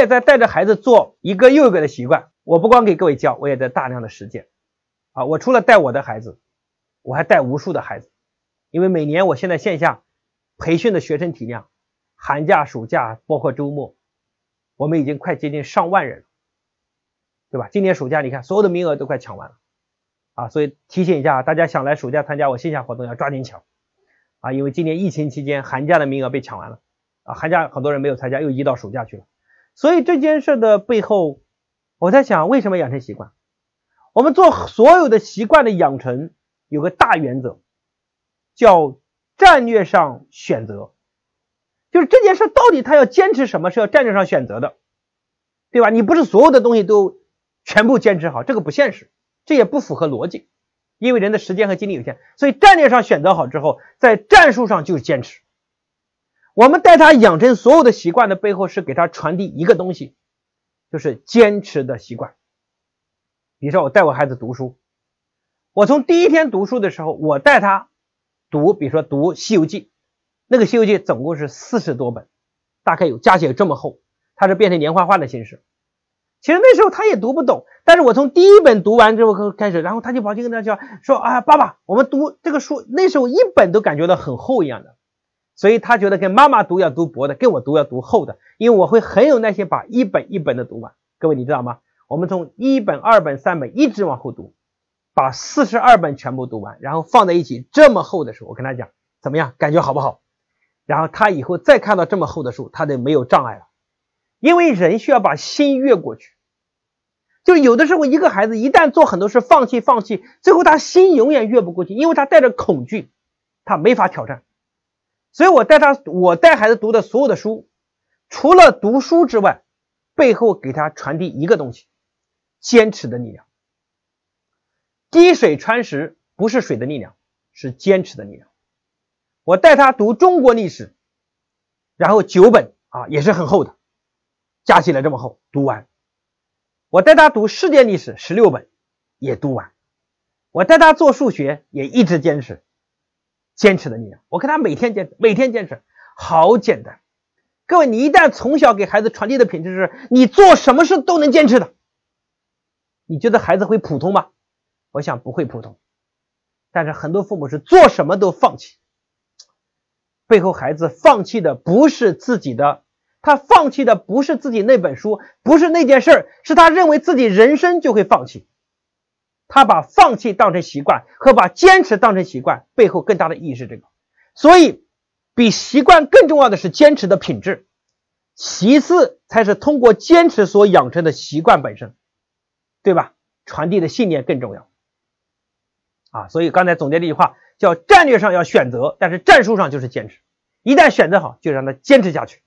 也在带着孩子做一个又一个的习惯。我不光给各位教，我也在大量的实践。啊，我除了带我的孩子，我还带无数的孩子，因为每年我现在线下培训的学生体量，寒假、暑假包括周末，我们已经快接近上万人了，对吧？今年暑假你看所有的名额都快抢完了，啊，所以提醒一下大家，想来暑假参加我线下活动要抓紧抢，啊，因为今年疫情期间寒假的名额被抢完了，啊，寒假很多人没有参加，又移到暑假去了，所以这件事的背后，我在想为什么养成习惯？我们做所有的习惯的养成有个大原则，叫战略上选择，就是这件事到底他要坚持什么是要战略上选择的，对吧？你不是所有的东西都全部坚持好，这个不现实，这也不符合逻辑，因为人的时间和精力有限，所以战略上选择好之后，在战术上就是坚持。我们带他养成所有的习惯的背后，是给他传递一个东西，就是坚持的习惯。比如说，我带我孩子读书，我从第一天读书的时候，我带他读，比如说读《西游记》，那个《西游记》总共是四十多本，大概有加起来这么厚，它是变成连环画的形式。其实那时候他也读不懂，但是我从第一本读完之后开始，然后他就跑去跟他讲说：“啊，爸爸，我们读这个书，那时候一本都感觉到很厚一样的。”所以他觉得跟妈妈读要读薄的，跟我读要读厚的，因为我会很有耐心把一本一本的读完。各位你知道吗？我们从一本、二本、三本一直往后读，把四十二本全部读完，然后放在一起这么厚的书，我跟他讲怎么样，感觉好不好？然后他以后再看到这么厚的书，他就没有障碍了，因为人需要把心越过去。就有的时候，一个孩子一旦做很多事放弃放弃，最后他心永远越不过去，因为他带着恐惧，他没法挑战。所以我带他，我带孩子读的所有的书，除了读书之外，背后给他传递一个东西。坚持的力量，滴水穿石不是水的力量，是坚持的力量。我带他读中国历史，然后九本啊也是很厚的，加起来这么厚，读完。我带他读世界历史十六本，也读完。我带他做数学，也一直坚持，坚持的力量。我跟他每天坚持，每天坚持，好简单。各位，你一旦从小给孩子传递的品质是，你做什么事都能坚持的。你觉得孩子会普通吗？我想不会普通，但是很多父母是做什么都放弃，背后孩子放弃的不是自己的，他放弃的不是自己那本书，不是那件事是他认为自己人生就会放弃，他把放弃当成习惯和把坚持当成习惯，背后更大的意义是这个，所以比习惯更重要的是坚持的品质，其次才是通过坚持所养成的习惯本身。对吧？传递的信念更重要啊！所以刚才总结这句话叫战略上要选择，但是战术上就是坚持。一旦选择好，就让他坚持下去。